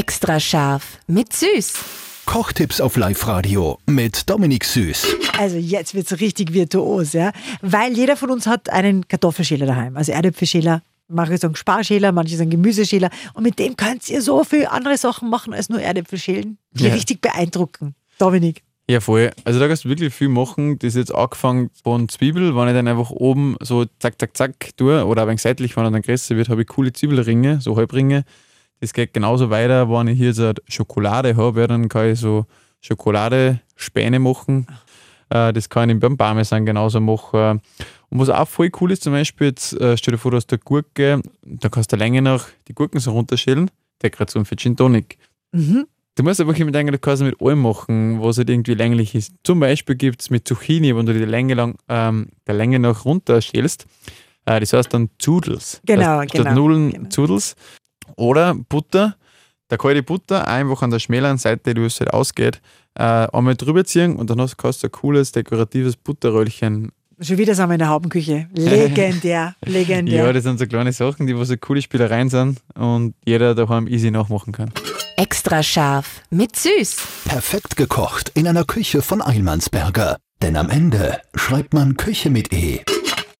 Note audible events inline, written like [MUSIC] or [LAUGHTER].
Extra scharf mit Süß. Kochtipps auf Live-Radio mit Dominik Süß. Also jetzt wird's richtig virtuos, ja. Weil jeder von uns hat einen Kartoffelschäler daheim. Also Erdäpfelschäler, manche sagen Sparschäler, manche sagen Gemüseschäler. Und mit dem könnt ihr so viel andere Sachen machen als nur Erdäpfelschälen, die Ja. richtig beeindrucken. Dominik. Ja, voll. Also da kannst du wirklich viel machen. Das ist jetzt angefangen von Zwiebel, wenn ich dann einfach oben so zack, zack, zack tue oder ein wenig seitlich, wenn er dann größer wird, habe ich coole Zwiebelringe, so Halbringe. Das geht genauso weiter, wenn ich hier so Schokolade habe, ja, dann kann ich so Schokoladespäne machen. Äh, das kann ich beim Parmesan genauso machen. Und was auch voll cool ist, zum Beispiel, jetzt äh, stell dir vor, du hast eine Gurke, da kannst du Länge nach die Gurken so runterschälen. Dekoration für Gin Tonic. Mhm. Du musst aber mit eigentlich, du kannst mit allem machen, was halt irgendwie länglich ist. Zum Beispiel gibt es mit Zucchini, wenn du die Länge lang, ähm, der Länge nach runterschälst, äh, das heißt dann Zudels. Genau, das heißt, genau, Statt Nudeln genau. Zudels. Oder Butter, der kalte Butter, einfach an der schmäleren Seite, die es halt ausgeht, äh, einmal drüber ziehen und dann hast, du ein cooles, dekoratives Butterröllchen. Schon wieder sind wir in der Haubenküche. Legendär, [LAUGHS] legendär. Ja, das sind so kleine Sachen, die wo so coole Spielereien sind und jeder daheim easy nachmachen kann. Extra scharf mit Süß. Perfekt gekocht in einer Küche von Eilmannsberger. Denn am Ende schreibt man Küche mit E.